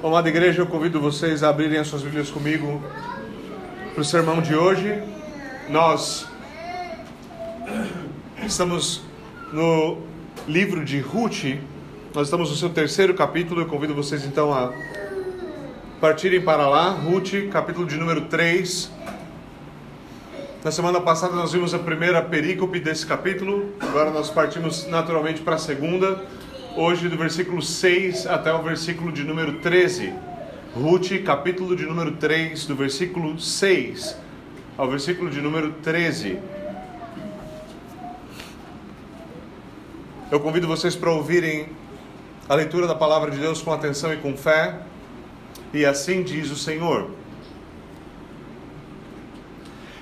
Amada igreja, eu convido vocês a abrirem as suas Bíblias comigo para o sermão de hoje. Nós estamos no livro de Ruth, nós estamos no seu terceiro capítulo. Eu convido vocês então a partirem para lá. Ruth, capítulo de número 3. Na semana passada nós vimos a primeira perícope desse capítulo, agora nós partimos naturalmente para a segunda hoje do versículo 6 até o versículo de número 13. Ruth, capítulo de número 3, do versículo 6 ao versículo de número 13. Eu convido vocês para ouvirem a leitura da palavra de Deus com atenção e com fé. E assim diz o Senhor.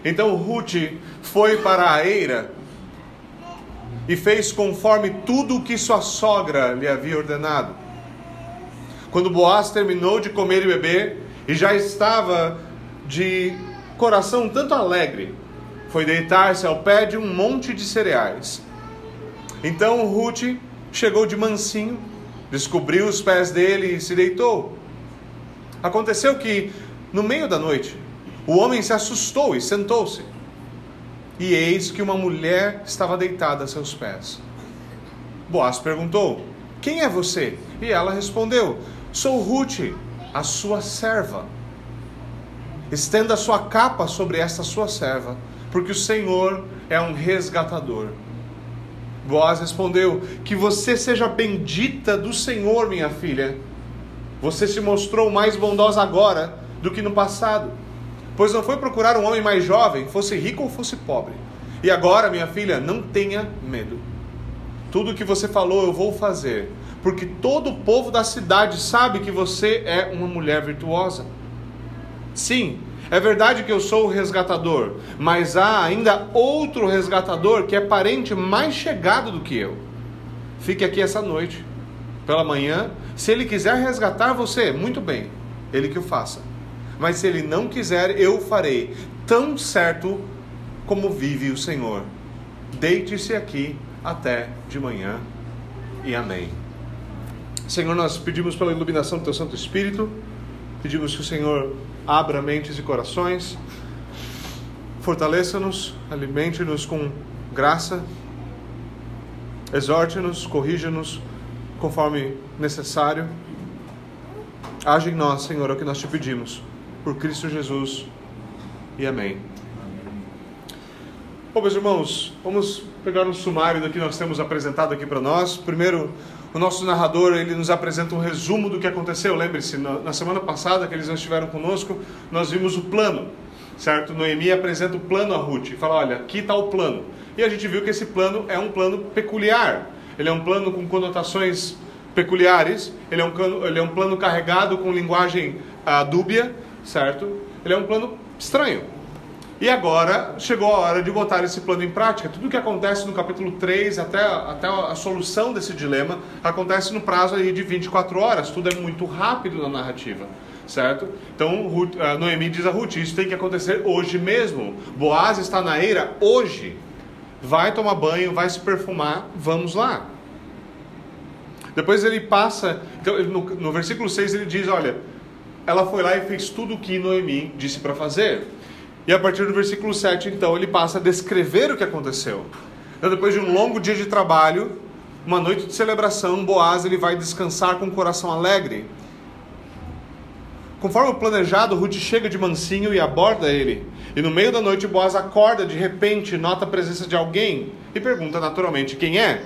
Então Ruth foi para a eira e fez conforme tudo o que sua sogra lhe havia ordenado. Quando Boaz terminou de comer e beber e já estava de coração tanto alegre, foi deitar-se ao pé de um monte de cereais. Então Ruth chegou de mansinho, descobriu os pés dele e se deitou. Aconteceu que, no meio da noite, o homem se assustou e sentou-se. E eis que uma mulher estava deitada a seus pés. Boaz perguntou: Quem é você? E ela respondeu: Sou Ruth, a sua serva. Estenda a sua capa sobre esta sua serva, porque o Senhor é um resgatador. Boaz respondeu: Que você seja bendita do Senhor, minha filha. Você se mostrou mais bondosa agora do que no passado pois não foi procurar um homem mais jovem, fosse rico ou fosse pobre. E agora, minha filha, não tenha medo. Tudo o que você falou eu vou fazer, porque todo o povo da cidade sabe que você é uma mulher virtuosa. Sim, é verdade que eu sou o resgatador, mas há ainda outro resgatador que é parente mais chegado do que eu. Fique aqui essa noite. Pela manhã, se ele quiser resgatar você, muito bem, ele que o faça mas se ele não quiser, eu farei, tão certo como vive o Senhor. Deite-se aqui até de manhã. E amém. Senhor, nós pedimos pela iluminação do Teu Santo Espírito, pedimos que o Senhor abra mentes e corações, fortaleça-nos, alimente-nos com graça, exorte-nos, corrija-nos conforme necessário. Age em nós, Senhor, é o que nós te pedimos por Cristo Jesus. E amém. Bom, meus irmãos, vamos pegar um sumário do que nós temos apresentado aqui para nós. Primeiro, o nosso narrador ele nos apresenta um resumo do que aconteceu. Lembre-se, na semana passada que eles não estiveram conosco, nós vimos o plano, certo? Noemi apresenta o plano a Ruth e fala: Olha, aqui está o plano. E a gente viu que esse plano é um plano peculiar. Ele é um plano com conotações peculiares. Ele é um, ele é um plano carregado com linguagem uh, dúbia certo? Ele é um plano estranho. E agora chegou a hora de botar esse plano em prática. Tudo que acontece no capítulo 3 até, até a solução desse dilema acontece no prazo aí de 24 horas. Tudo é muito rápido na narrativa, certo? Então Ruth, Noemi diz a Ruth: Isso tem que acontecer hoje mesmo. Boaz está na eira hoje. Vai tomar banho, vai se perfumar, vamos lá. Depois ele passa, então, no, no versículo 6 ele diz: Olha ela foi lá e fez tudo o que Noemi disse para fazer. E a partir do versículo 7, então, ele passa a descrever o que aconteceu. Então, depois de um longo dia de trabalho, uma noite de celebração, Boaz ele vai descansar com o coração alegre. Conforme o planejado, Ruth chega de mansinho e aborda ele. E no meio da noite, Boaz acorda de repente, nota a presença de alguém e pergunta naturalmente quem é.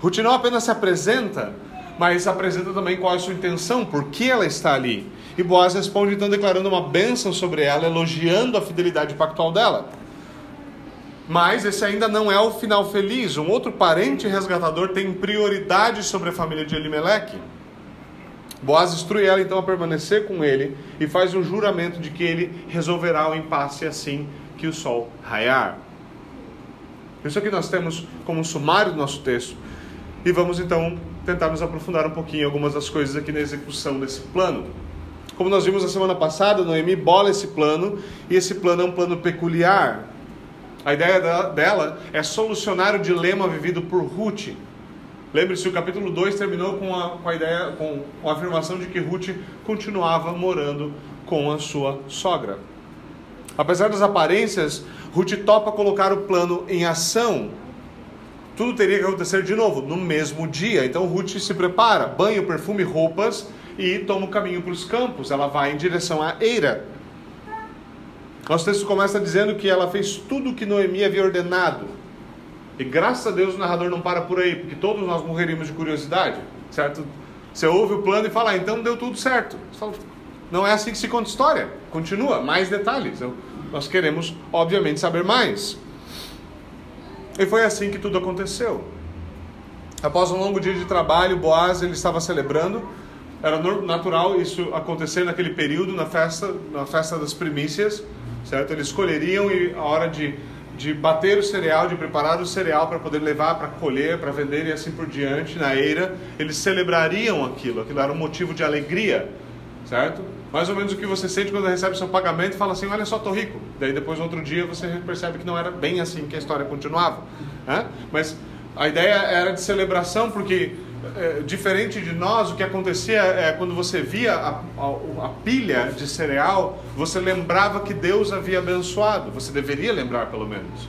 Ruth não apenas se apresenta, mas apresenta também qual é a sua intenção, por que ela está ali. E Boaz responde então declarando uma bênção sobre ela, elogiando a fidelidade pactual dela. Mas esse ainda não é o final feliz. Um outro parente resgatador tem prioridade sobre a família de Elimelech. Boaz instrui ela então a permanecer com ele e faz um juramento de que ele resolverá o impasse assim que o sol raiar. Isso aqui nós temos como um sumário do nosso texto. E vamos então tentar nos aprofundar um pouquinho em algumas das coisas aqui na execução desse plano. Como nós vimos na semana passada, Noemi bola esse plano e esse plano é um plano peculiar. A ideia dela é solucionar o dilema vivido por Ruth. Lembre-se, o capítulo 2 terminou com a, com a ideia, com a afirmação de que Ruth continuava morando com a sua sogra. Apesar das aparências, Ruth topa colocar o plano em ação. Tudo teria que acontecer de novo, no mesmo dia. Então Ruth se prepara, banho, perfume, roupas e toma o caminho para os campos. Ela vai em direção à Eira. Nosso texto começa dizendo que ela fez tudo o que Noemi havia ordenado. E graças a Deus o narrador não para por aí, porque todos nós morreríamos de curiosidade, certo? Você ouve o plano e fala, ah, então deu tudo certo. Não é assim que se conta história. Continua, mais detalhes. Nós queremos, obviamente, saber mais. E foi assim que tudo aconteceu. Após um longo dia de trabalho, Boaz ele estava celebrando. Era natural isso acontecer naquele período, na festa, na festa das primícias certo? Eles escolheriam a hora de, de bater o cereal, de preparar o cereal para poder levar para colher, para vender e assim por diante na eira. Eles celebrariam aquilo, aquilo era um motivo de alegria, certo? Mais ou menos o que você sente quando recebe seu pagamento e fala assim: Olha só, estou rico. Daí depois, outro dia, você percebe que não era bem assim que a história continuava. Né? Mas a ideia era de celebração, porque é, diferente de nós, o que acontecia é quando você via a, a, a, pilha de cereal, você lembrava que Deus havia abençoado. Você deveria lembrar, pelo menos,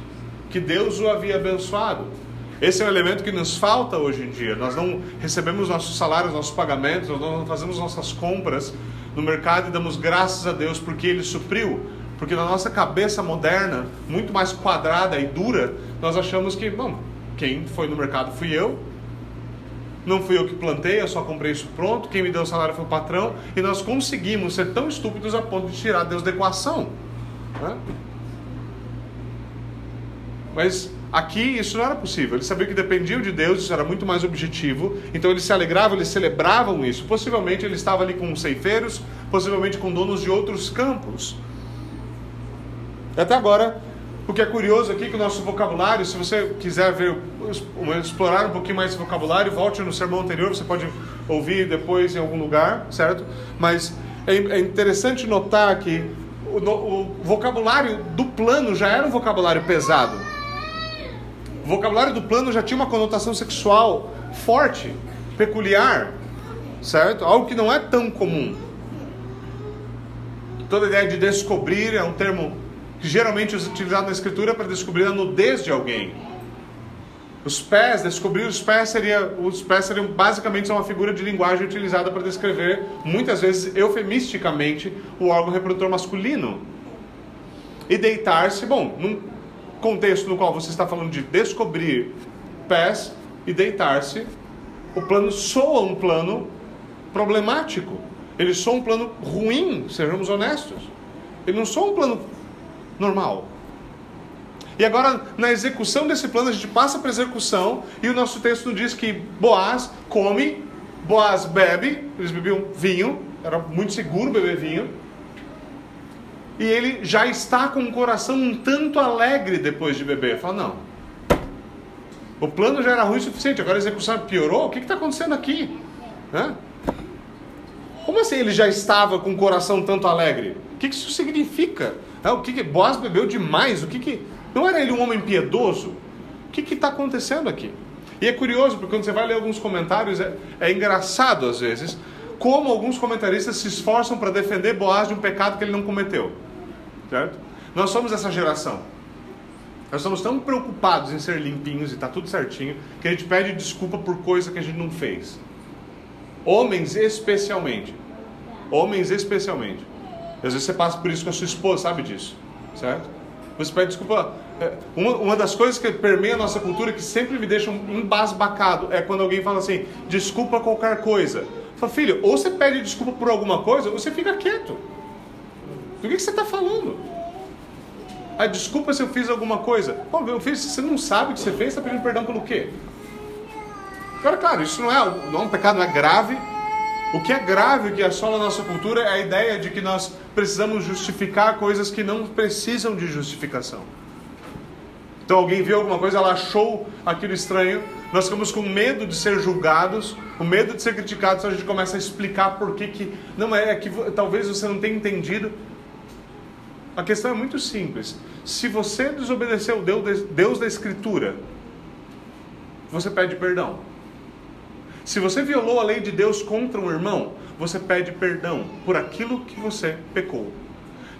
que Deus o havia abençoado. Esse é um elemento que nos falta hoje em dia. Nós não recebemos nossos salários, nossos pagamentos, nós não fazemos nossas compras no mercado e damos graças a Deus porque Ele supriu. Porque na nossa cabeça moderna, muito mais quadrada e dura, nós achamos que, bom, quem foi no mercado fui eu, não fui eu que plantei, eu só comprei isso pronto, quem me deu o salário foi o patrão, e nós conseguimos ser tão estúpidos a ponto de tirar Deus da equação. Né? Mas aqui isso não era possível. Eles sabiam que dependiam de Deus, isso era muito mais objetivo. Então eles se alegravam, eles celebravam isso. Possivelmente ele estava ali com ceifeiros, possivelmente com donos de outros campos. Até agora, o que é curioso aqui é que o nosso vocabulário, se você quiser ver, explorar um pouquinho mais esse vocabulário, volte no sermão anterior, você pode ouvir depois em algum lugar, certo? Mas é, é interessante notar que o, o vocabulário do plano já era um vocabulário pesado. O vocabulário do plano já tinha uma conotação sexual forte, peculiar, certo? Algo que não é tão comum. Toda a ideia de descobrir é um termo que geralmente é utilizado na escritura para descobrir a nudez de alguém. Os pés, descobrir os pés seria, os pés seriam basicamente uma figura de linguagem utilizada para descrever, muitas vezes eufemisticamente, o órgão reprodutor masculino. E deitar-se, bom, num contexto no qual você está falando de descobrir pés e deitar-se, o plano soa um plano problemático. Ele soa um plano ruim, sejamos honestos. Ele não soa um plano normal. E agora, na execução desse plano, a gente passa para a execução e o nosso texto diz que Boaz come, Boaz bebe, eles bebiam vinho, era muito seguro beber vinho, e ele já está com o coração um tanto alegre depois de beber. Fala, não, o plano já era ruim o suficiente, agora a execução piorou, o que está acontecendo aqui? Hã? Como assim ele já estava com o coração tanto alegre? O que isso significa? Ah, o que, que Boaz bebeu demais? O que, que não era ele um homem piedoso? O que está acontecendo aqui? E é curioso porque quando você vai ler alguns comentários é, é engraçado às vezes como alguns comentaristas se esforçam para defender Boaz de um pecado que ele não cometeu, certo? Nós somos essa geração. Nós somos tão preocupados em ser limpinhos e tá tudo certinho que a gente pede desculpa por coisa que a gente não fez. Homens especialmente. Homens especialmente. Às vezes você passa por isso com a sua esposa, sabe disso, certo? Você pede desculpa. É, uma, uma das coisas que permeia a nossa cultura que sempre me deixa um embasbacado é quando alguém fala assim: desculpa qualquer coisa. Fala, filho, ou você pede desculpa por alguma coisa, ou você fica quieto. Do que, que você está falando? Ah, desculpa se eu fiz alguma coisa. Pô, meu filho, você não sabe o que você fez, está pedindo perdão pelo quê? Agora, claro, isso não é, não é um pecado, não é grave, o que é grave que assola a nossa cultura é a ideia de que nós precisamos justificar coisas que não precisam de justificação. Então alguém viu alguma coisa, ela achou aquilo estranho, nós ficamos com medo de ser julgados, com medo de ser criticados, então a gente começa a explicar por que que não é, é que talvez você não tenha entendido. A questão é muito simples. Se você desobedeceu Deus da Escritura, você pede perdão. Se você violou a lei de Deus contra um irmão, você pede perdão por aquilo que você pecou.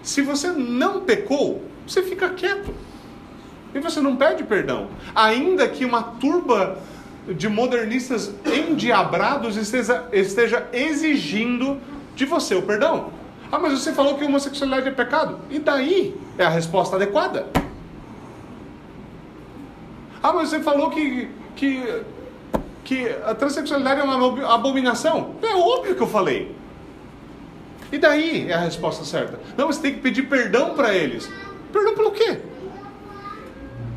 Se você não pecou, você fica quieto. E você não pede perdão. Ainda que uma turba de modernistas endiabrados esteja, esteja exigindo de você o perdão. Ah, mas você falou que homossexualidade é pecado. E daí? É a resposta adequada. Ah, mas você falou que, que, que a transexualidade é uma abominação. É óbvio que eu falei. E daí é a resposta certa. Não, você tem que pedir perdão para eles. Perdão pelo quê?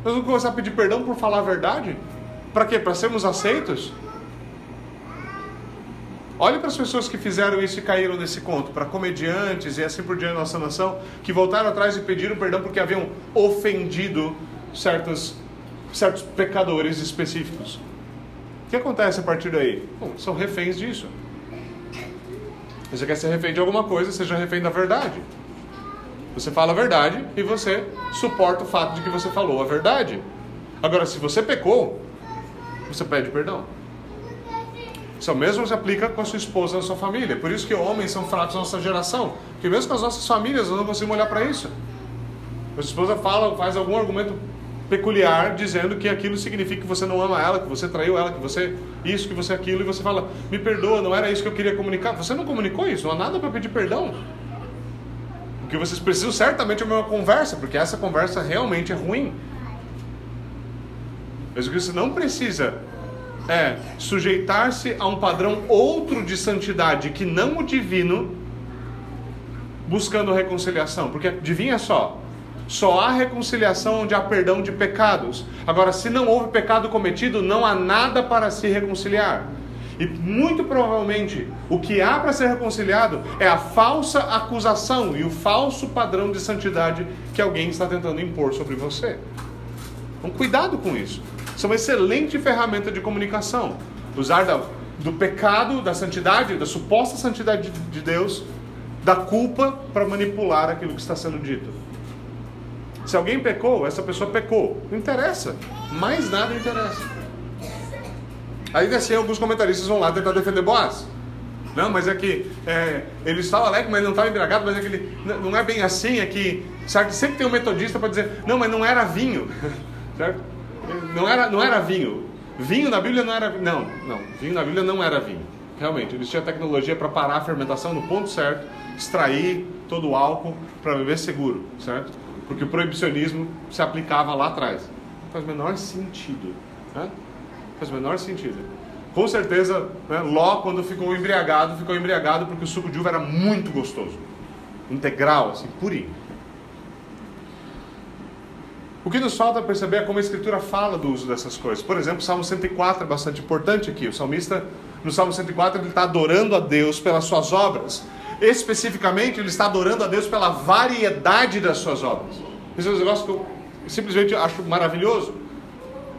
Nós vamos começar a pedir perdão por falar a verdade? Para quê? Para sermos aceitos? Olhe para as pessoas que fizeram isso e caíram nesse conto, para comediantes e assim por diante da nossa nação, que voltaram atrás e pediram perdão porque haviam ofendido certos, certos pecadores específicos. Que acontece a partir daí? Bom, são reféns disso. Você quer ser refém de alguma coisa, seja refém da verdade. Você fala a verdade e você suporta o fato de que você falou a verdade. Agora, se você pecou, você pede perdão. Isso mesmo se aplica com a sua esposa na sua família. Por isso que homens são fracos na nossa geração. Porque mesmo com as nossas famílias, nós não conseguimos olhar para isso. A sua esposa fala, faz algum argumento peculiar dizendo que aquilo significa que você não ama ela, que você traiu ela, que você isso, que você aquilo, e você fala, me perdoa, não era isso que eu queria comunicar. Você não comunicou isso, não há nada para pedir perdão que vocês precisam certamente é uma conversa, porque essa conversa realmente é ruim. Mas o que você não precisa é sujeitar-se a um padrão outro de santidade que não o divino, buscando reconciliação. Porque adivinha só, só há reconciliação onde há perdão de pecados. Agora, se não houve pecado cometido, não há nada para se reconciliar. E muito provavelmente o que há para ser reconciliado é a falsa acusação e o falso padrão de santidade que alguém está tentando impor sobre você. Então, cuidado com isso. Isso é uma excelente ferramenta de comunicação. Usar da, do pecado, da santidade, da suposta santidade de, de Deus, da culpa para manipular aquilo que está sendo dito. Se alguém pecou, essa pessoa pecou. Não interessa. Mais nada interessa. Aí assim, alguns comentaristas vão lá tentar defender Boaz. Não, mas é que é, ele estava alegre, mas não estava embriagado, mas é que ele, não é bem assim, é que certo? sempre tem um metodista para dizer, não, mas não era vinho, certo? Não era, não era vinho. Vinho na Bíblia não era, não, não, vinho na Bíblia não era vinho. Realmente, eles tinham tecnologia para parar a fermentação no ponto certo, extrair todo o álcool para beber seguro, certo? Porque o proibicionismo se aplicava lá atrás. Faz o menor sentido, né? Faz o menor sentido. Com certeza, né, Ló, quando ficou embriagado, ficou embriagado porque o suco de uva era muito gostoso. Integral, assim, purinho. O que nos falta perceber é como a Escritura fala do uso dessas coisas. Por exemplo, o Salmo 104 é bastante importante aqui. O salmista, no Salmo 104, ele está adorando a Deus pelas suas obras. Especificamente, ele está adorando a Deus pela variedade das suas obras. Esse é um negócio que eu simplesmente acho maravilhoso.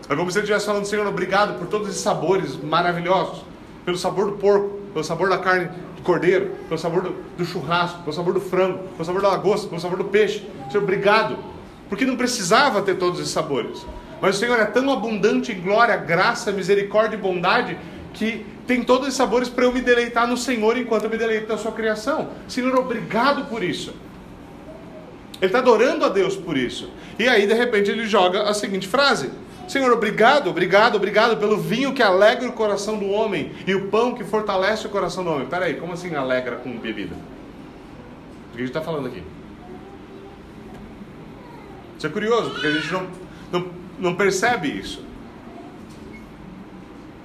É como se ele estivesse falando, Senhor, obrigado por todos esses sabores maravilhosos. Pelo sabor do porco, pelo sabor da carne de cordeiro, pelo sabor do, do churrasco, pelo sabor do frango, pelo sabor da lagosta, pelo sabor do peixe. Senhor, obrigado. Porque não precisava ter todos esses sabores. Mas o Senhor é tão abundante em glória, graça, misericórdia e bondade que tem todos esses sabores para eu me deleitar no Senhor enquanto eu me deleito na sua criação. Senhor, obrigado por isso. Ele está adorando a Deus por isso. E aí, de repente, ele joga a seguinte frase: Senhor, obrigado, obrigado, obrigado pelo vinho que alegra o coração do homem e o pão que fortalece o coração do homem. Peraí, como assim alegra com bebida? O que a gente está falando aqui? Isso é curioso, porque a gente não, não, não percebe isso.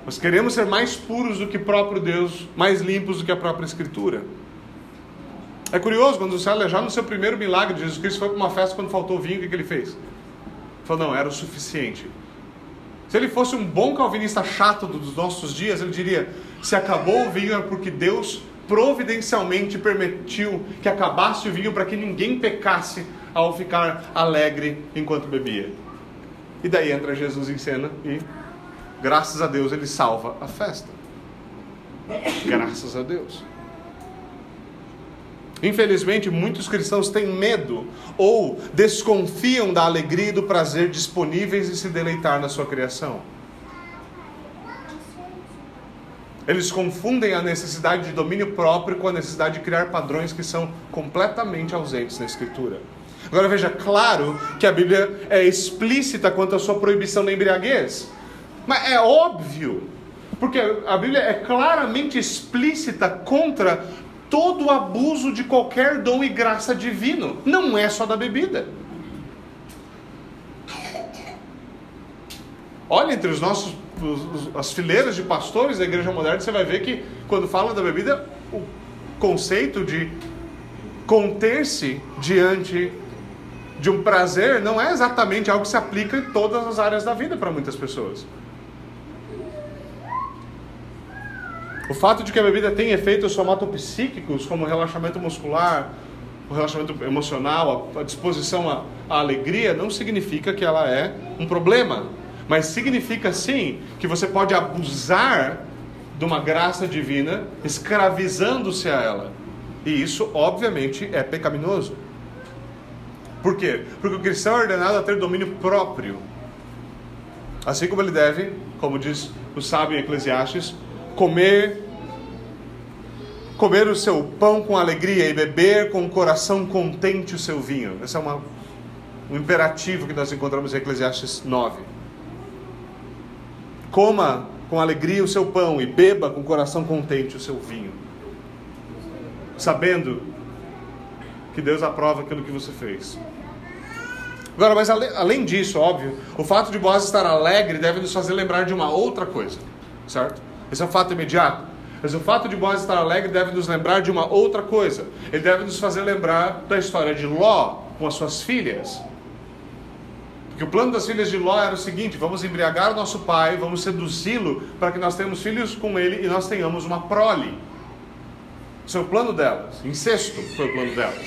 Nós queremos ser mais puros do que próprio Deus, mais limpos do que a própria Escritura. É curioso, quando o Célio, já no seu primeiro milagre, Jesus Cristo foi para uma festa quando faltou vinho, o que, que ele fez? Ele falou, não, era o suficiente. Se ele fosse um bom calvinista chato dos nossos dias, ele diria: se acabou o vinho é porque Deus providencialmente permitiu que acabasse o vinho para que ninguém pecasse ao ficar alegre enquanto bebia. E daí entra Jesus em cena e, graças a Deus, ele salva a festa. Graças a Deus. Infelizmente, muitos cristãos têm medo ou desconfiam da alegria e do prazer disponíveis em se deleitar na sua criação. Eles confundem a necessidade de domínio próprio com a necessidade de criar padrões que são completamente ausentes na Escritura. Agora veja, claro que a Bíblia é explícita quanto à sua proibição da embriaguez. Mas é óbvio, porque a Bíblia é claramente explícita contra todo abuso de qualquer dom e graça divino. Não é só da bebida. Olha entre os nossos os, as fileiras de pastores da igreja moderna, você vai ver que quando fala da bebida, o conceito de conter-se diante de um prazer não é exatamente algo que se aplica em todas as áreas da vida para muitas pessoas. O fato de que a bebida tem efeitos somatopsíquicos, como relaxamento muscular, o relaxamento emocional, a disposição à, à alegria, não significa que ela é um problema. Mas significa sim que você pode abusar de uma graça divina, escravizando-se a ela. E isso, obviamente, é pecaminoso. Por quê? Porque o cristão é ordenado a ter domínio próprio. Assim como ele deve, como diz o sábio Eclesiastes, comer comer o seu pão com alegria e beber com o coração contente o seu vinho. Esse é uma, um imperativo que nós encontramos em Eclesiastes 9. Coma com alegria o seu pão e beba com o coração contente o seu vinho, sabendo que Deus aprova aquilo que você fez. Agora, mas além disso, óbvio, o fato de Boaz estar alegre deve nos fazer lembrar de uma outra coisa, certo? Esse é um fato imediato. Mas o fato de Boaz estar alegre deve nos lembrar de uma outra coisa. Ele deve nos fazer lembrar da história de Ló com as suas filhas. Porque o plano das filhas de Ló era o seguinte: vamos embriagar o nosso pai, vamos seduzi-lo para que nós tenhamos filhos com ele e nós tenhamos uma prole. Esse é o plano delas. Incesto foi o plano delas.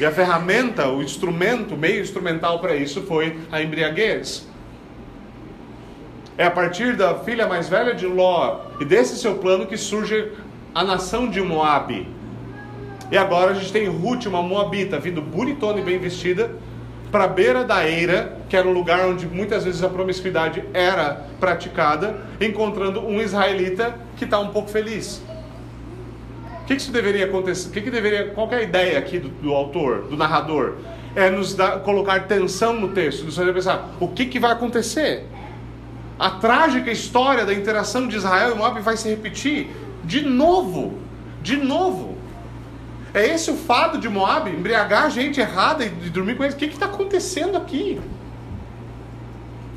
E a ferramenta, o instrumento, o meio instrumental para isso foi a embriaguez. É a partir da filha mais velha de Ló e desse seu plano que surge a nação de Moabe. E agora a gente tem Ruth, uma moabita, vindo bonitona e bem vestida, para a beira da eira, que era um lugar onde muitas vezes a promiscuidade era praticada, encontrando um israelita que está um pouco feliz. O que, que isso deveria acontecer? O que, que deveria? Qual é a ideia aqui do, do autor, do narrador? É nos dar, colocar tensão no texto, nos fazer pensar o que, que vai acontecer. A trágica história da interação de Israel e Moab vai se repetir de novo, de novo. É esse o fado de Moab, embriagar gente errada e dormir com eles. O que está acontecendo aqui?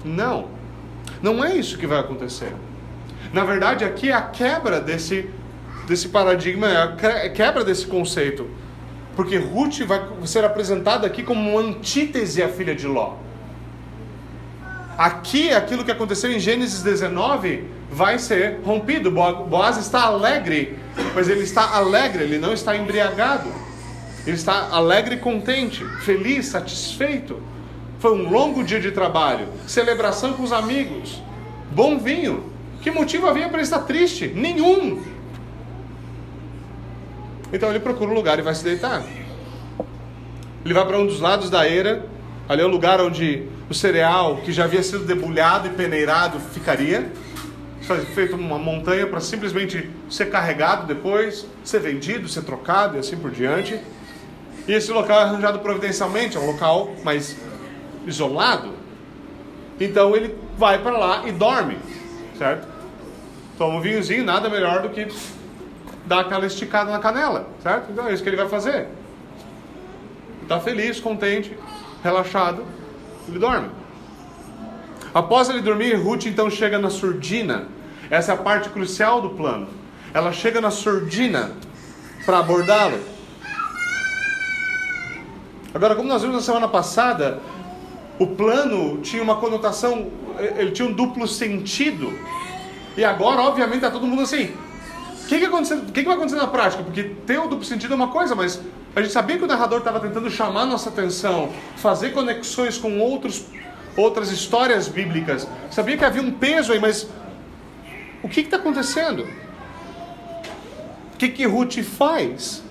Não, não é isso que vai acontecer. Na verdade, aqui é a quebra desse, desse paradigma, é a quebra desse conceito. Porque Ruth vai ser apresentada aqui como uma antítese à filha de Ló. Aqui, aquilo que aconteceu em Gênesis 19 vai ser rompido. Boaz está alegre, mas ele está alegre, ele não está embriagado. Ele está alegre contente, feliz, satisfeito. Foi um longo dia de trabalho, celebração com os amigos, bom vinho. Que motivo havia para ele estar triste? Nenhum. Então ele procura um lugar e vai se deitar. Ele vai para um dos lados da eira, ali é o lugar onde o cereal que já havia sido debulhado e peneirado ficaria, feito uma montanha para simplesmente ser carregado depois, ser vendido, ser trocado e assim por diante. E esse local é arranjado providencialmente, é um local mais isolado. Então ele vai para lá e dorme, certo? Toma um vinhozinho, nada melhor do que dar aquela esticada na canela, certo? Então é isso que ele vai fazer. Está feliz, contente, relaxado, ele dorme. Após ele dormir, Ruth então chega na surdina. Essa é a parte crucial do plano. Ela chega na surdina para abordá-lo. Agora, como nós vimos na semana passada, o plano tinha uma conotação, ele tinha um duplo sentido. E agora, obviamente, está todo mundo assim. O que, que, que, que vai acontecer na prática? Porque ter o duplo sentido é uma coisa, mas a gente sabia que o narrador estava tentando chamar nossa atenção, fazer conexões com outros, outras histórias bíblicas. Sabia que havia um peso aí, mas o que está acontecendo? O que, que Ruth faz?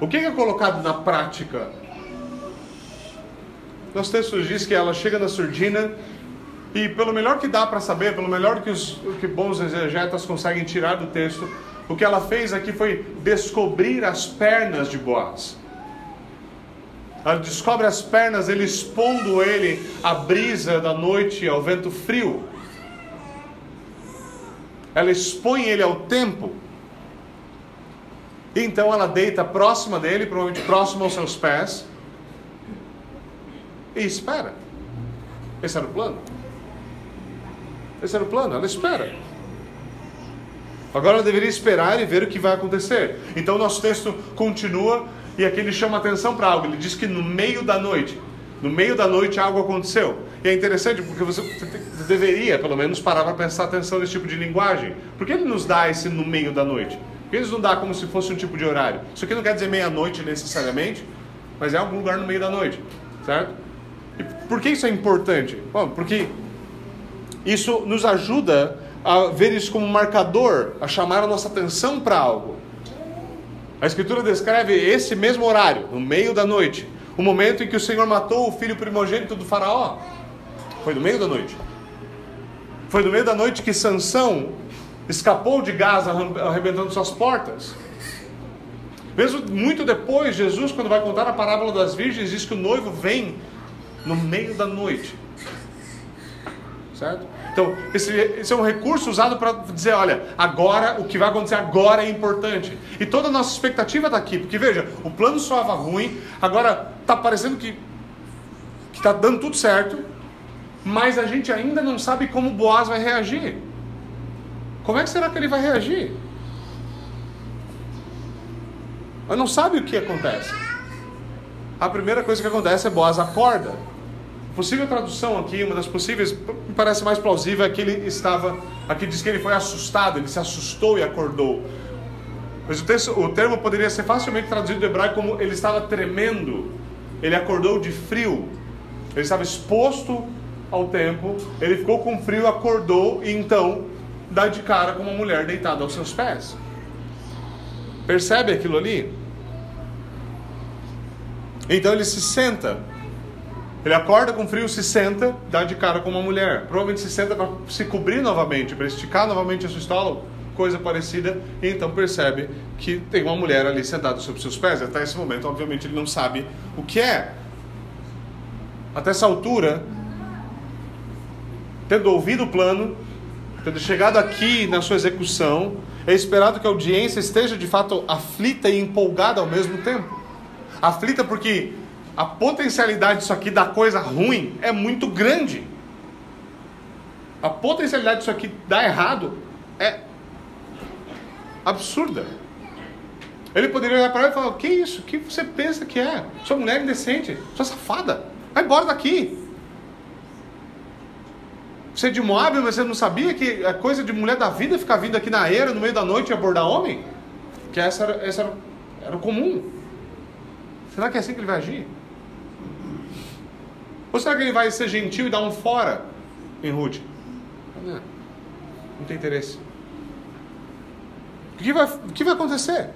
O que é colocado na prática? Nosso texto diz que ela chega na surdina E pelo melhor que dá para saber, pelo melhor que os que bons exegetas conseguem tirar do texto, o que ela fez aqui foi descobrir as pernas de Boaz. Ela descobre as pernas, ele expondo ele à brisa da noite, ao vento frio. Ela expõe ele ao tempo. Então ela deita próxima dele, provavelmente próxima aos seus pés, e espera. Esse era o plano. Esse era o plano, ela espera. Agora ela deveria esperar e ver o que vai acontecer. Então o nosso texto continua e aqui ele chama atenção para algo. Ele diz que no meio da noite, no meio da noite algo aconteceu. E é interessante porque você deveria, pelo menos, parar para prestar atenção nesse tipo de linguagem. Por que ele nos dá esse no meio da noite? Por que ele nos dá como se fosse um tipo de horário? Isso aqui não quer dizer meia-noite necessariamente, mas é algum lugar no meio da noite, certo? E por que isso é importante? Bom, porque isso nos ajuda a ver isso como um marcador, a chamar a nossa atenção para algo. A Escritura descreve esse mesmo horário, no meio da noite, o momento em que o Senhor matou o filho primogênito do Faraó. Foi no meio da noite. Foi no meio da noite que Sansão escapou de Gaza arrebentando suas portas. Mesmo muito depois, Jesus, quando vai contar a parábola das virgens, diz que o noivo vem no meio da noite. Certo? Então, esse, esse é um recurso usado para dizer: olha, agora, o que vai acontecer agora é importante. E toda a nossa expectativa está aqui, porque veja, o plano soava ruim, agora está parecendo que está dando tudo certo, mas a gente ainda não sabe como Boaz vai reagir. Como é que será que ele vai reagir? Mas não sabe o que acontece. A primeira coisa que acontece é Boaz acorda possível tradução aqui, uma das possíveis, me parece mais plausível, é que ele estava, aqui diz que ele foi assustado, ele se assustou e acordou. Mas o, texto, o termo poderia ser facilmente traduzido do hebraico como ele estava tremendo, ele acordou de frio, ele estava exposto ao tempo, ele ficou com frio, acordou e então dá de cara com uma mulher deitada aos seus pés. Percebe aquilo ali? Então ele se senta ele acorda com frio, se senta, dá de cara com uma mulher. Provavelmente se senta para se cobrir novamente, para esticar novamente a sua estola, coisa parecida, e então percebe que tem uma mulher ali sentada sobre seus pés. Até esse momento, obviamente, ele não sabe o que é. Até essa altura, tendo ouvido o plano, tendo chegado aqui na sua execução, é esperado que a audiência esteja de fato aflita e empolgada ao mesmo tempo. Aflita porque a potencialidade disso aqui da coisa ruim é muito grande. A potencialidade disso aqui dar errado é absurda. Ele poderia olhar para ela e falar: Que isso? O que você pensa que é? Sua mulher indecente, sua safada, vai embora daqui. Você é de Moab, mas você não sabia que a coisa de mulher da vida ficar vindo aqui na era no meio da noite e abordar homem? Que essa era, essa era, era o comum. Será que é assim que ele vai agir? Ou será que ele vai ser gentil e dar um fora em Ruth? Não, não tem interesse. O que vai, o que vai acontecer?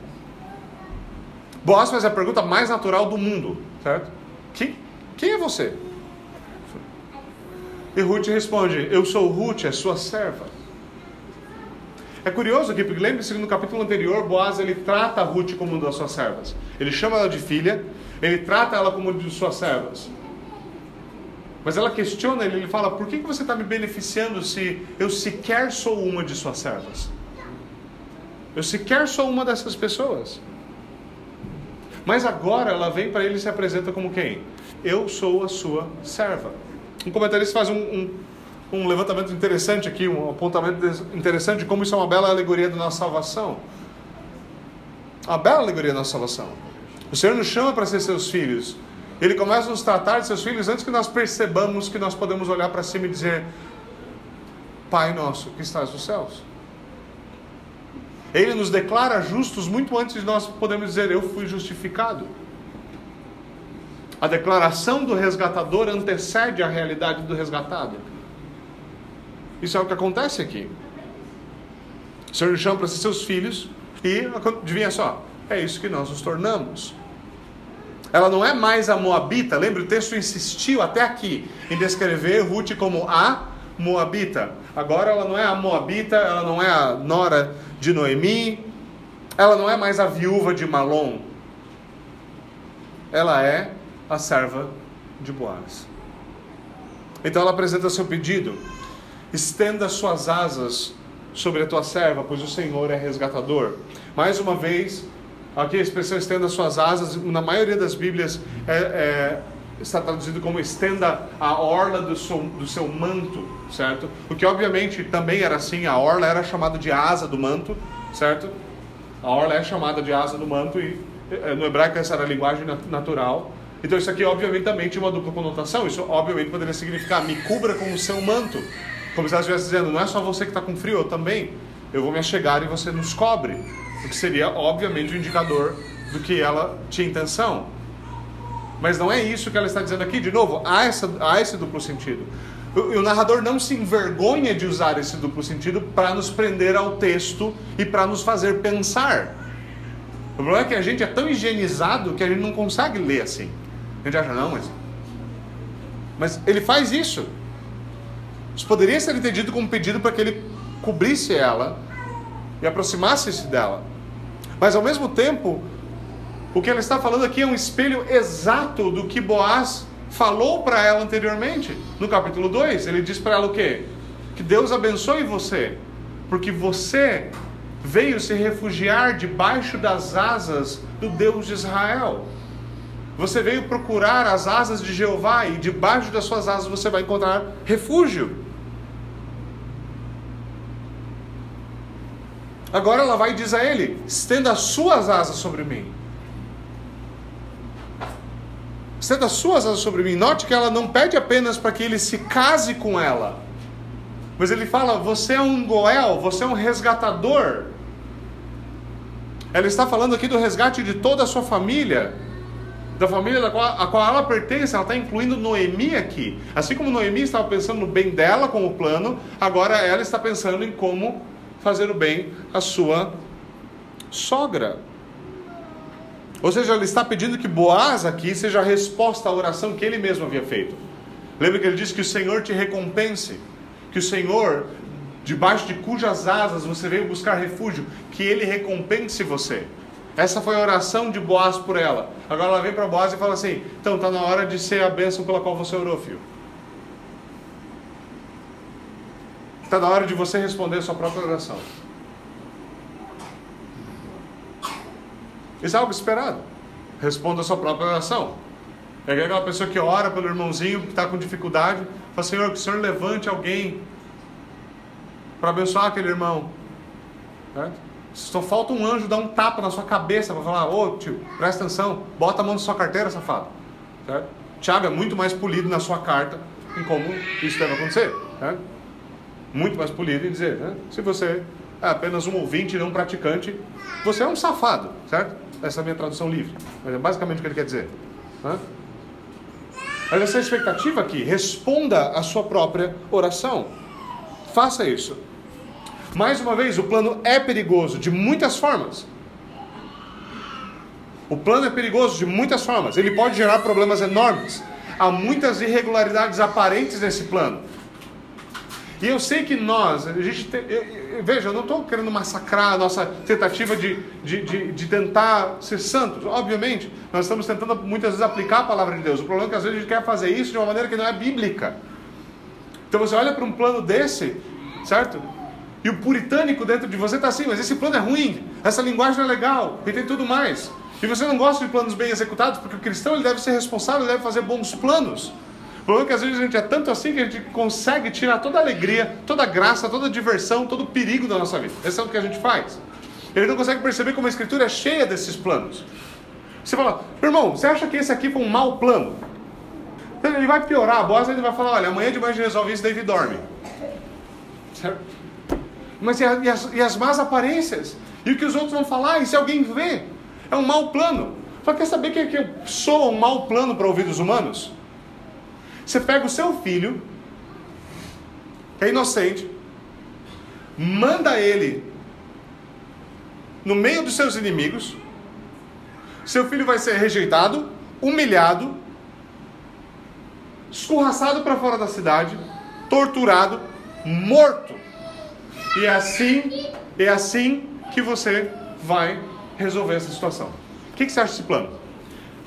Boaz faz a pergunta mais natural do mundo, certo? Quem, quem é você? E Ruth responde: Eu sou Ruth, é sua serva. É curioso aqui, porque lembre-se que no capítulo anterior, Boaz ele trata Ruth como uma das suas servas. Ele chama ela de filha, ele trata ela como uma de suas servas. Mas ela questiona ele, ele fala: por que você está me beneficiando se eu sequer sou uma de suas servas? Eu sequer sou uma dessas pessoas. Mas agora ela vem para ele e se apresenta como quem? Eu sou a sua serva. Um comentarista faz um, um, um levantamento interessante aqui, um apontamento interessante de como isso é uma bela alegoria da nossa salvação. Uma bela alegoria da nossa salvação. O Senhor nos chama para ser seus filhos. Ele começa a nos tratar de seus filhos antes que nós percebamos que nós podemos olhar para cima e dizer: Pai nosso que estás nos céus. Ele nos declara justos muito antes de nós podemos dizer: Eu fui justificado. A declaração do resgatador antecede a realidade do resgatado. Isso é o que acontece aqui. O Senhor nos chama para ser seus filhos e, adivinha só, é isso que nós nos tornamos. Ela não é mais a Moabita. Lembra, o texto insistiu até aqui em descrever Ruth como a moabita. Agora ela não é a moabita, ela não é a nora de Noemi, ela não é mais a viúva de Malom. Ela é a serva de Boaz. Então ela apresenta seu pedido: estenda suas asas sobre a tua serva, pois o Senhor é resgatador. Mais uma vez, aqui a expressão estenda suas asas, na maioria das Bíblias é, é, está traduzido como estenda a orla do seu, do seu manto, certo? O que obviamente também era assim, a orla era chamada de asa do manto, certo? A orla é chamada de asa do manto e é, no hebraico essa era a linguagem natural. Então isso aqui obviamente também tinha uma dupla conotação. Isso obviamente poderia significar me cubra com o seu manto. Como se ela estivesse dizendo, não é só você que está com frio, eu também. Eu vou me achegar e você nos cobre. O que seria, obviamente, um indicador do que ela tinha intenção. Mas não é isso que ela está dizendo aqui. De novo, há, essa, há esse duplo sentido. O, o narrador não se envergonha de usar esse duplo sentido para nos prender ao texto e para nos fazer pensar. O problema é que a gente é tão higienizado que a gente não consegue ler assim. A gente acha, não, mas. Mas ele faz isso. Isso poderia ser entendido como pedido para que ele cobrisse ela e aproximasse-se dela. Mas ao mesmo tempo, o que ela está falando aqui é um espelho exato do que Boaz falou para ela anteriormente. No capítulo 2, ele diz para ela o quê? Que Deus abençoe você, porque você veio se refugiar debaixo das asas do Deus de Israel. Você veio procurar as asas de Jeová e debaixo das suas asas você vai encontrar refúgio. Agora ela vai e diz a ele: estenda as suas asas sobre mim. Estenda as suas asas sobre mim. Note que ela não pede apenas para que ele se case com ela. Mas ele fala: Você é um Goel, você é um resgatador. Ela está falando aqui do resgate de toda a sua família da família da qual, a qual ela pertence, ela está incluindo Noemi aqui. Assim como Noemi estava pensando no bem dela como plano, agora ela está pensando em como fazer o bem à sua sogra. Ou seja, ela está pedindo que Boaz aqui seja a resposta à oração que ele mesmo havia feito. Lembra que ele disse que o Senhor te recompense, que o Senhor, debaixo de cujas asas você veio buscar refúgio, que ele recompense você. Essa foi a oração de Boaz por ela. Agora ela vem para Boaz e fala assim: então está na hora de ser a bênção pela qual você orou, filho. Está na hora de você responder a sua própria oração. Isso é algo esperado. Responda a sua própria oração. É aquela pessoa que ora pelo irmãozinho que está com dificuldade, fala, Senhor, que o Senhor levante alguém para abençoar aquele irmão. Certo? Só falta um anjo dar um tapa na sua cabeça para falar: Ô tio, presta atenção, bota a mão na sua carteira, safado. Certo? Tiago é muito mais polido na sua carta em como isso deve acontecer. Certo? Muito mais polido em dizer: né? se você é apenas um ouvinte e não um praticante, você é um safado. Certo? Essa é a minha tradução livre. Mas é basicamente o que ele quer dizer. Né? Mas essa é expectativa aqui. Responda a sua própria oração. Faça isso. Mais uma vez, o plano é perigoso de muitas formas. O plano é perigoso de muitas formas. Ele pode gerar problemas enormes. Há muitas irregularidades aparentes nesse plano. E eu sei que nós, a gente tem, eu, eu, veja, eu não estou querendo massacrar a nossa tentativa de, de, de, de, tentar ser santos. Obviamente, nós estamos tentando muitas vezes aplicar a palavra de Deus. O problema é que às vezes a gente quer fazer isso de uma maneira que não é bíblica. Então você olha para um plano desse, certo? E o puritânico dentro de você está assim, mas esse plano é ruim, essa linguagem não é legal, e tem tudo mais. E você não gosta de planos bem executados, porque o cristão ele deve ser responsável, ele deve fazer bons planos. O problema é que às vezes a gente é tanto assim que a gente consegue tirar toda a alegria, toda a graça, toda a diversão, todo o perigo da nossa vida. Esse é o que a gente faz. Ele não consegue perceber como a escritura é cheia desses planos. Você fala, irmão, você acha que esse aqui foi um mau plano? Ele vai piorar a bosta, ele vai falar, olha, amanhã de manhã a gente resolve isso, David dorme. Certo? Mas e, as, e as más aparências? E o que os outros vão falar? E se alguém vê? É um mau plano. Fala, quer saber que, que soa um mau plano para ouvidos humanos? Você pega o seu filho, que é inocente, manda ele no meio dos seus inimigos, seu filho vai ser rejeitado, humilhado, escorraçado para fora da cidade, torturado, morto. E é assim, é assim que você vai resolver essa situação. O que, que você acha desse plano?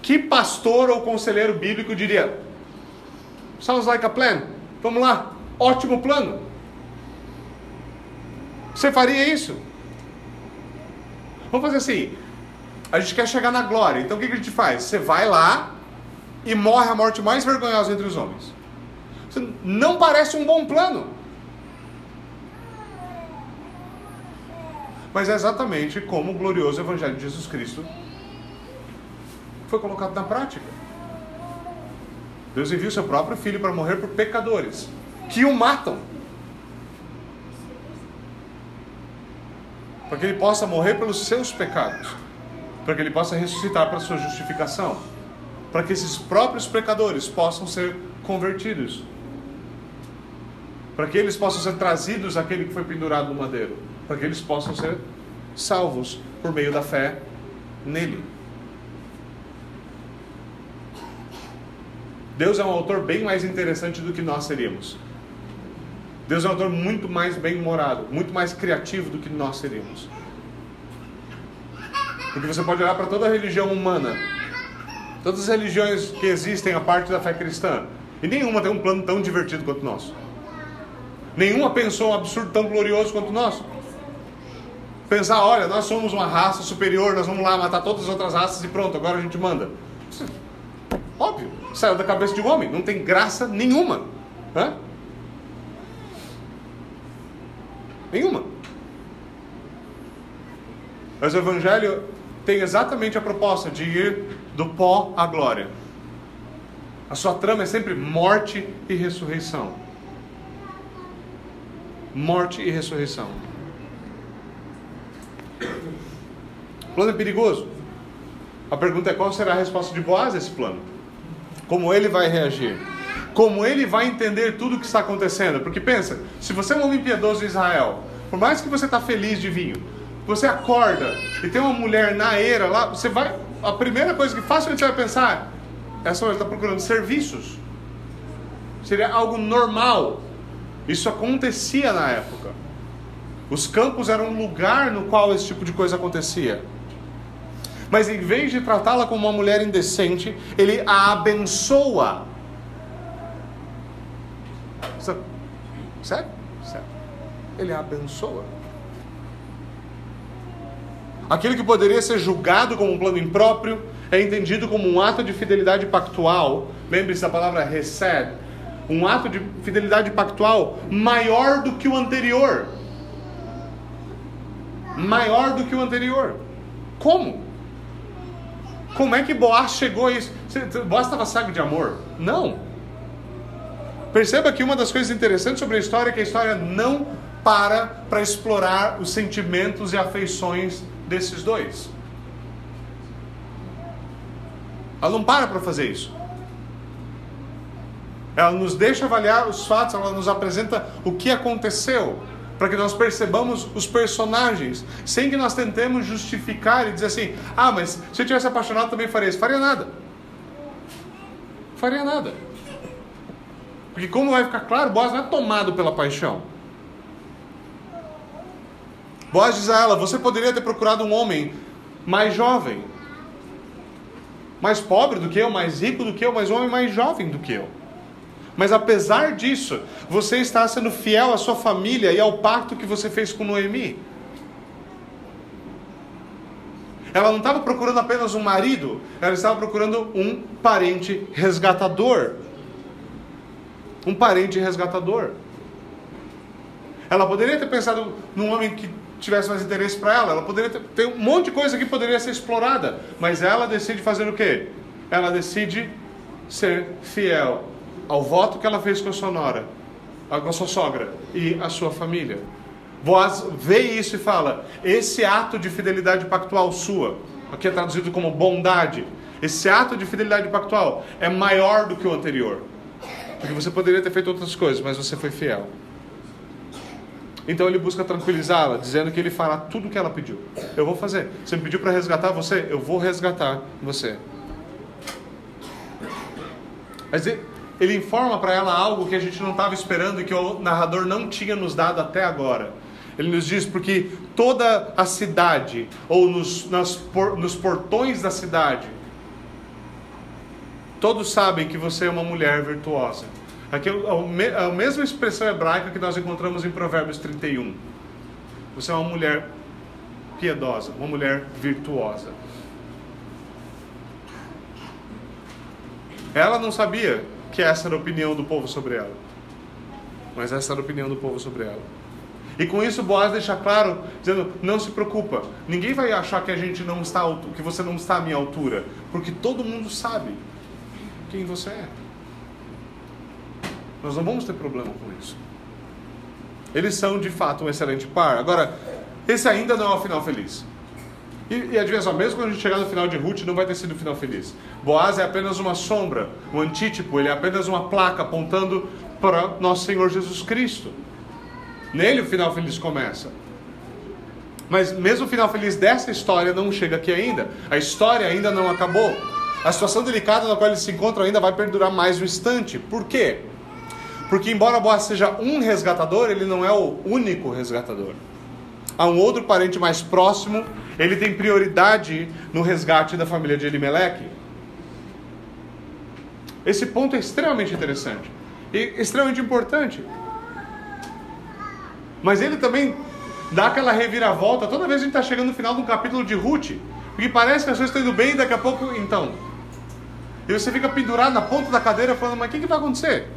Que pastor ou conselheiro bíblico diria: Sounds like a plan. Vamos lá, ótimo plano. Você faria isso? Vamos fazer assim. A gente quer chegar na glória. Então o que a gente faz? Você vai lá e morre a morte mais vergonhosa entre os homens. Não parece um bom plano. Mas é exatamente como o glorioso Evangelho de Jesus Cristo foi colocado na prática. Deus enviou seu próprio filho para morrer por pecadores que o matam. Para que ele possa morrer pelos seus pecados. Para que ele possa ressuscitar para sua justificação. Para que esses próprios pecadores possam ser convertidos. Para que eles possam ser trazidos àquele que foi pendurado no madeiro. Para que eles possam ser salvos por meio da fé nele. Deus é um autor bem mais interessante do que nós seríamos. Deus é um autor muito mais bem-humorado, muito mais criativo do que nós seríamos. Porque você pode olhar para toda a religião humana, todas as religiões que existem a parte da fé cristã, e nenhuma tem um plano tão divertido quanto o nosso. Nenhuma pensou um absurdo tão glorioso quanto o nosso. Pensar, olha, nós somos uma raça superior, nós vamos lá matar todas as outras raças e pronto, agora a gente manda. Óbvio, saiu da cabeça de um homem, não tem graça nenhuma. Hã? Nenhuma. Mas o Evangelho tem exatamente a proposta de ir do pó à glória. A sua trama é sempre morte e ressurreição. Morte e ressurreição. O plano é perigoso. A pergunta é qual será a resposta de Boaz a esse plano? Como ele vai reagir? Como ele vai entender tudo o que está acontecendo? Porque pensa, se você é um homem piedoso em Israel, por mais que você está feliz de vinho, você acorda e tem uma mulher na eira lá, você vai. A primeira coisa que facilmente você vai pensar, essa mulher está procurando serviços. Seria algo normal. Isso acontecia na época. Os campos eram um lugar no qual esse tipo de coisa acontecia. Mas em vez de tratá-la como uma mulher indecente, ele a abençoa. Sério? Sério. Ele a abençoa. Aquilo que poderia ser julgado como um plano impróprio é entendido como um ato de fidelidade pactual. Lembre-se da palavra recebe. Um ato de fidelidade pactual maior do que o anterior maior do que o anterior. Como? Como é que Boaz chegou a isso? Boaz estava cego de amor? Não. Perceba que uma das coisas interessantes sobre a história é que a história não para para explorar os sentimentos e afeições desses dois. Ela não para para fazer isso. Ela nos deixa avaliar os fatos, ela nos apresenta o que aconteceu para que nós percebamos os personagens, sem que nós tentemos justificar e dizer assim: ah, mas se eu tivesse apaixonado também faria isso. Faria nada. Faria nada. Porque, como vai ficar claro, Boaz não é tomado pela paixão. Boaz diz a ela: você poderia ter procurado um homem mais jovem, mais pobre do que eu, mais rico do que eu, mas um homem mais jovem do que eu. Mas apesar disso, você está sendo fiel à sua família e ao pacto que você fez com Noemi. Ela não estava procurando apenas um marido, ela estava procurando um parente resgatador. Um parente resgatador. Ela poderia ter pensado num homem que tivesse mais interesse para ela, ela poderia ter, ter um monte de coisa que poderia ser explorada, mas ela decide fazer o quê? Ela decide ser fiel ao voto que ela fez com a sua nora, com a sua sogra e a sua família. Boaz vê isso e fala: esse ato de fidelidade pactual sua, aqui é traduzido como bondade, esse ato de fidelidade pactual é maior do que o anterior. Porque você poderia ter feito outras coisas, mas você foi fiel. Então ele busca tranquilizá-la, dizendo que ele fará tudo o que ela pediu. Eu vou fazer. Você me pediu para resgatar você? Eu vou resgatar você. Mas ele informa para ela algo que a gente não estava esperando e que o narrador não tinha nos dado até agora. Ele nos diz porque toda a cidade, ou nos, nas, por, nos portões da cidade, todos sabem que você é uma mulher virtuosa. Aqui é a mesma expressão hebraica que nós encontramos em Provérbios 31. Você é uma mulher piedosa, uma mulher virtuosa. Ela não sabia que essa era a opinião do povo sobre ela. Mas essa era a opinião do povo sobre ela. E com isso Boaz deixa claro, dizendo: não se preocupa, ninguém vai achar que a gente não está que você não está à minha altura, porque todo mundo sabe quem você é. Nós não vamos ter problema com isso. Eles são de fato um excelente par. Agora, esse ainda não é o final feliz. E, e adivinha só, mesmo quando a gente chegar no final de Ruth, não vai ter sido o final feliz. Boaz é apenas uma sombra, um antítipo, ele é apenas uma placa apontando para nosso Senhor Jesus Cristo. Nele o final feliz começa. Mas mesmo o final feliz dessa história não chega aqui ainda. A história ainda não acabou. A situação delicada na qual eles se encontram ainda vai perdurar mais um instante. Por quê? Porque embora Boaz seja um resgatador, ele não é o único resgatador. Há um outro parente mais próximo ele tem prioridade no resgate da família de Elimelech. Esse ponto é extremamente interessante e extremamente importante. Mas ele também dá aquela reviravolta toda vez que a gente está chegando no final do capítulo de Ruth, porque parece que as coisas estão indo bem e daqui a pouco, então. E você fica pendurado na ponta da cadeira falando, mas o que, que vai acontecer?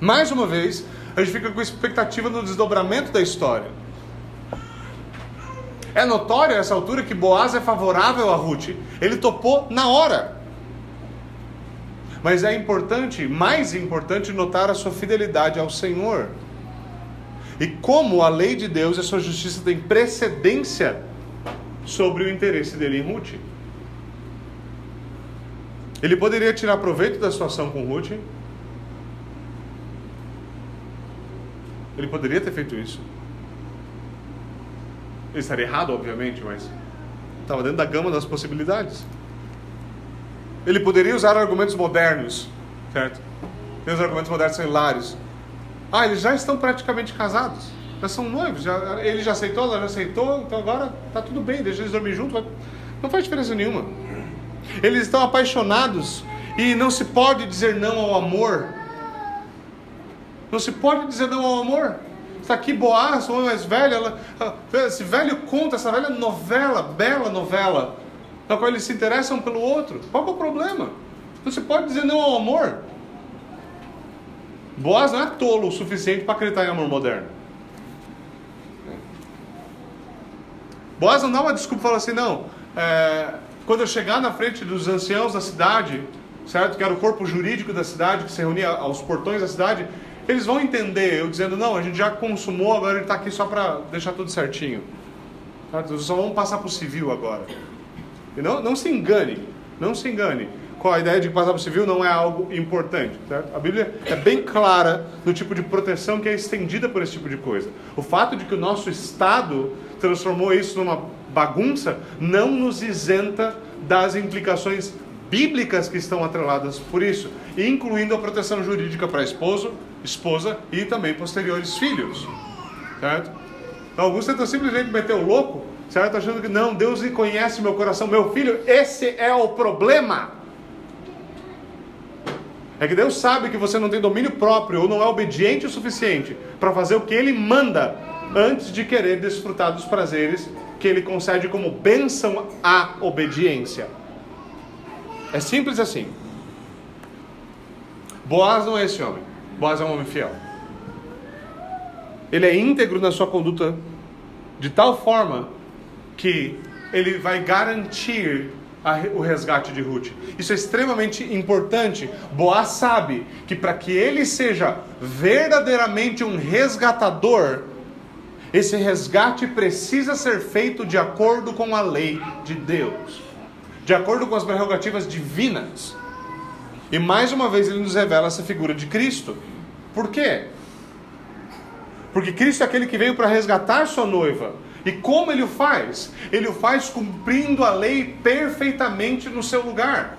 Mais uma vez, a gente fica com expectativa no desdobramento da história. É notório a essa altura que Boaz é favorável a Ruth. Ele topou na hora. Mas é importante, mais importante, notar a sua fidelidade ao Senhor. E como a lei de Deus e a sua justiça têm precedência sobre o interesse dele em Ruth. Ele poderia tirar proveito da situação com Ruth. Ele poderia ter feito isso. Ele estaria errado, obviamente, mas estava dentro da gama das possibilidades. Ele poderia usar argumentos modernos, certo? Tem os argumentos modernos são hilários. Ah, eles já estão praticamente casados. Já são noivos. Já, ele já aceitou, ela já aceitou, então agora está tudo bem, deixa eles dormir juntos. Não faz diferença nenhuma. Eles estão apaixonados e não se pode dizer não ao amor. Não se pode dizer não ao amor. Está aqui Boaz, o homem mais velho, ela, esse velho conta, essa velha novela, bela novela, na qual eles se interessam pelo outro. Qual é o problema? Você pode dizer não ao amor. Boaz não é tolo o suficiente para acreditar em amor moderno. Boaz não dá uma desculpa e fala assim, não, é, quando eu chegar na frente dos anciãos da cidade, certo? Que era o corpo jurídico da cidade, que se reunia aos portões da cidade, eles vão entender eu dizendo, não, a gente já consumou, agora ele está aqui só para deixar tudo certinho. Certo? Só vamos passar para o civil agora. E não, não se engane, não se engane. Com a ideia de passar para o civil não é algo importante. Certo? A Bíblia é bem clara no tipo de proteção que é estendida por esse tipo de coisa. O fato de que o nosso Estado transformou isso numa bagunça não nos isenta das implicações bíblicas que estão atreladas por isso, incluindo a proteção jurídica para esposo, esposa e também posteriores filhos. Certo? Então, alguns tentam simplesmente meter o louco, certo? Achando que não, Deus conhece meu coração, meu filho, esse é o problema. É que Deus sabe que você não tem domínio próprio ou não é obediente o suficiente para fazer o que Ele manda antes de querer desfrutar dos prazeres que Ele concede como bênção à obediência. É simples assim. Boaz não é esse homem. Boaz é um homem fiel. Ele é íntegro na sua conduta de tal forma que ele vai garantir a, o resgate de Ruth. Isso é extremamente importante. Boaz sabe que para que ele seja verdadeiramente um resgatador, esse resgate precisa ser feito de acordo com a lei de Deus, de acordo com as prerrogativas divinas. E mais uma vez ele nos revela essa figura de Cristo. Por quê? Porque Cristo é aquele que veio para resgatar sua noiva. E como ele o faz? Ele o faz cumprindo a lei perfeitamente no seu lugar.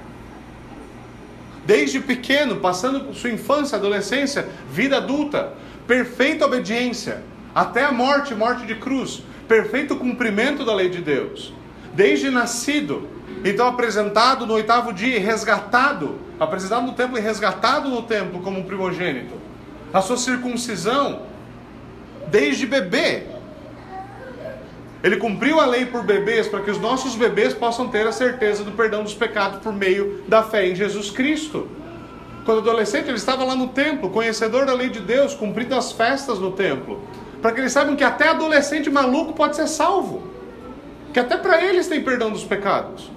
desde pequeno, passando por sua infância, adolescência, vida adulta, perfeita obediência, até a morte, morte de cruz, perfeito cumprimento da lei de Deus, desde nascido, então apresentado no oitavo dia, resgatado, apresentado no templo e resgatado no templo como primogênito, a sua circuncisão, desde bebê, ele cumpriu a lei por bebês para que os nossos bebês possam ter a certeza do perdão dos pecados por meio da fé em Jesus Cristo. Quando adolescente, ele estava lá no templo, conhecedor da lei de Deus, cumprindo as festas no templo, para que eles saibam que até adolescente maluco pode ser salvo, que até para eles tem perdão dos pecados.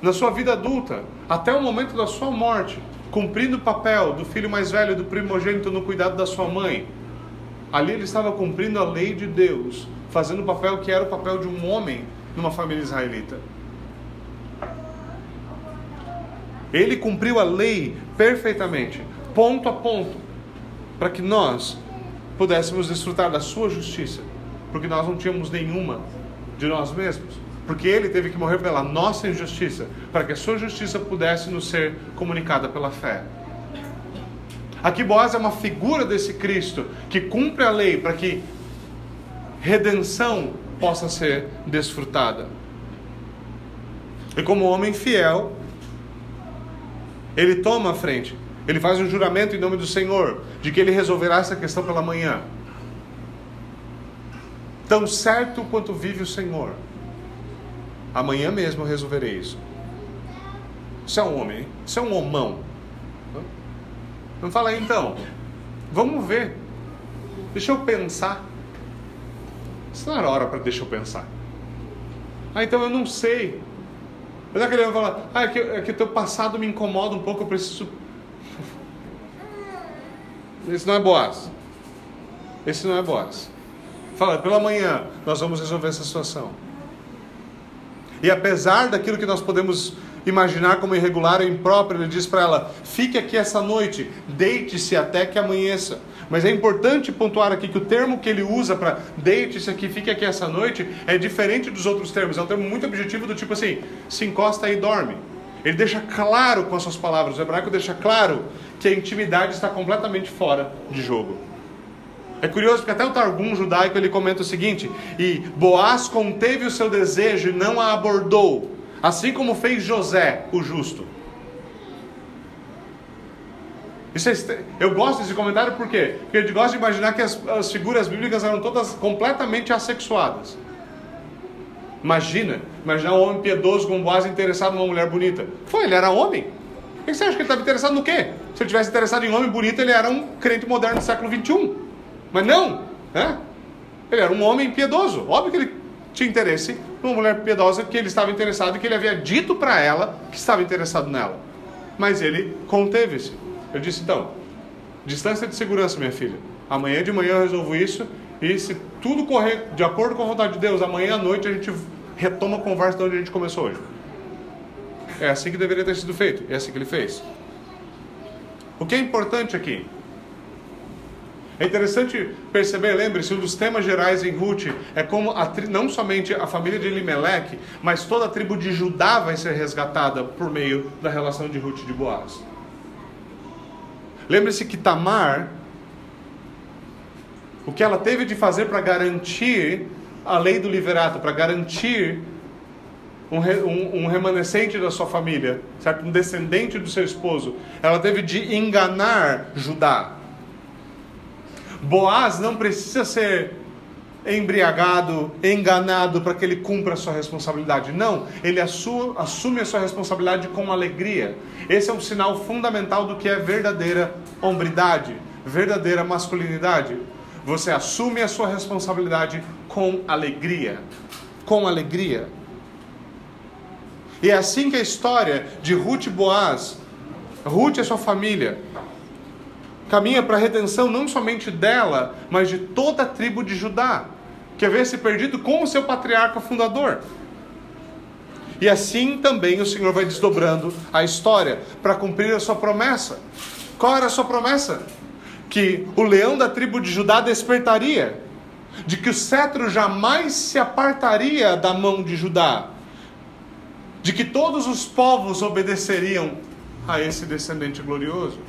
Na sua vida adulta, até o momento da sua morte, cumprindo o papel do filho mais velho, do primogênito no cuidado da sua mãe, Ali ele estava cumprindo a lei de Deus, fazendo o papel que era o papel de um homem numa família israelita. Ele cumpriu a lei perfeitamente, ponto a ponto, para que nós pudéssemos desfrutar da sua justiça, porque nós não tínhamos nenhuma de nós mesmos. Porque ele teve que morrer pela nossa injustiça, para que a sua justiça pudesse nos ser comunicada pela fé. Aqui Boaz é uma figura desse Cristo que cumpre a lei para que redenção possa ser desfrutada. E como homem fiel, ele toma a frente. Ele faz um juramento em nome do Senhor de que ele resolverá essa questão pela manhã. Tão certo quanto vive o Senhor, amanhã mesmo resolverei isso. Isso é um homem, isso é um homão. Não fala então, vamos ver. Deixa eu pensar. Isso não era hora para deixa eu pensar. Ah, então eu não sei. Mas é que ele vai falar, ah, é que, é que teu passado me incomoda um pouco, eu preciso. Esse não é Boaz. Esse não é Boaz. Fala, pela manhã nós vamos resolver essa situação. E apesar daquilo que nós podemos imaginar como irregular ou impróprio, ele diz para ela: fique aqui essa noite, deite-se até que amanheça. Mas é importante pontuar aqui que o termo que ele usa para deite-se aqui, fique aqui essa noite, é diferente dos outros termos. É um termo muito objetivo do tipo assim: se encosta e dorme. Ele deixa claro com as suas palavras, o hebraico deixa claro que a intimidade está completamente fora de jogo. É curioso porque até o Targum judaico ele comenta o seguinte: e Boaz conteve o seu desejo e não a abordou, assim como fez José, o justo. Isso é, eu gosto desse comentário por quê? Porque eu gosto de imaginar que as, as figuras bíblicas eram todas completamente assexuadas. Imagina, imaginar um homem piedoso com Boaz interessado numa mulher bonita. Foi, ele era homem. Que você acha que ele estava interessado no quê? Se ele tivesse interessado em homem bonito, ele era um crente moderno do século 21. Mas não, né? Ele era um homem piedoso. Óbvio que ele tinha interesse numa mulher piedosa que ele estava interessado e que ele havia dito para ela que estava interessado nela. Mas ele conteve-se. Eu disse então: distância de segurança, minha filha. Amanhã de manhã eu resolvo isso e se tudo correr de acordo com a vontade de Deus, amanhã à noite a gente retoma a conversa de onde a gente começou hoje. É assim que deveria ter sido feito. É assim que ele fez. O que é importante aqui é interessante perceber, lembre-se, um dos temas gerais em Ruth é como tri, não somente a família de Elimelech, mas toda a tribo de Judá vai ser resgatada por meio da relação de Ruth de Boaz. Lembre-se que Tamar, o que ela teve de fazer para garantir a lei do liverato, para garantir um, um, um, remanescente da sua família, certo? um descendente do seu esposo, ela teve de enganar Judá. Boaz não precisa ser embriagado, enganado para que ele cumpra a sua responsabilidade. Não, ele assume a sua responsabilidade com alegria. Esse é um sinal fundamental do que é verdadeira hombridade, verdadeira masculinidade. Você assume a sua responsabilidade com alegria. Com alegria. E é assim que a história de Ruth e Boaz, Ruth e sua família, caminha para a redenção não somente dela, mas de toda a tribo de Judá, que havia se perdido com o seu patriarca fundador. E assim também o Senhor vai desdobrando a história para cumprir a sua promessa. Qual era a sua promessa? Que o leão da tribo de Judá despertaria, de que o cetro jamais se apartaria da mão de Judá, de que todos os povos obedeceriam a esse descendente glorioso.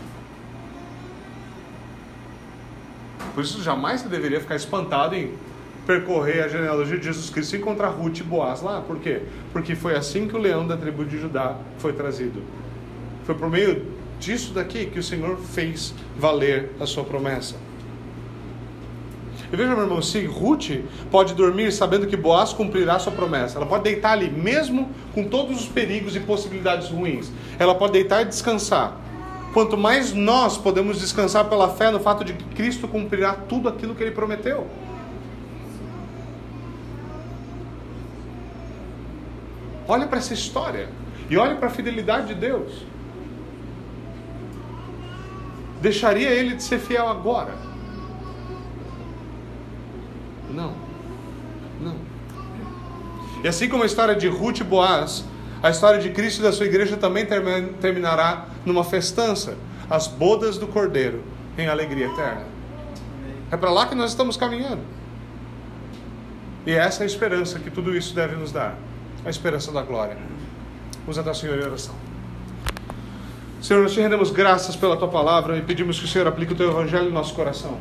Por isso, jamais você deveria ficar espantado em percorrer a genealogia de Jesus Cristo e encontrar Ruth e Boaz lá. Por quê? Porque foi assim que o leão da tribo de Judá foi trazido. Foi por meio disso daqui que o Senhor fez valer a sua promessa. E veja, meu irmão, se Ruth pode dormir sabendo que Boaz cumprirá sua promessa, ela pode deitar ali, mesmo com todos os perigos e possibilidades ruins, ela pode deitar e descansar. Quanto mais nós podemos descansar pela fé no fato de que Cristo cumprirá tudo aquilo que ele prometeu. Olhe para essa história e olhe para a fidelidade de Deus. Deixaria ele de ser fiel agora? Não. Não. E assim como a história de Ruth e Boaz, a história de Cristo e da sua igreja também terminará numa festança as bodas do Cordeiro em alegria eterna. É para lá que nós estamos caminhando. E essa é a esperança que tudo isso deve nos dar a esperança da glória. Vamos até o Senhor em oração. Senhor, nós te rendemos graças pela tua palavra e pedimos que o Senhor aplique o teu evangelho no nosso coração.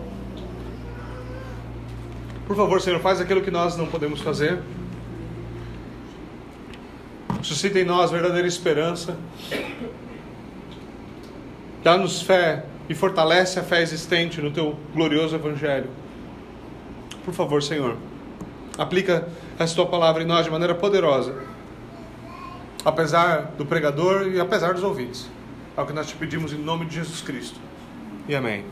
Por favor, Senhor, faz aquilo que nós não podemos fazer. Suscita em nós verdadeira esperança. Dá-nos fé e fortalece a fé existente no teu glorioso evangelho. Por favor, Senhor, aplica essa tua palavra em nós de maneira poderosa, apesar do pregador e apesar dos ouvintes. É o que nós te pedimos em nome de Jesus Cristo. E amém.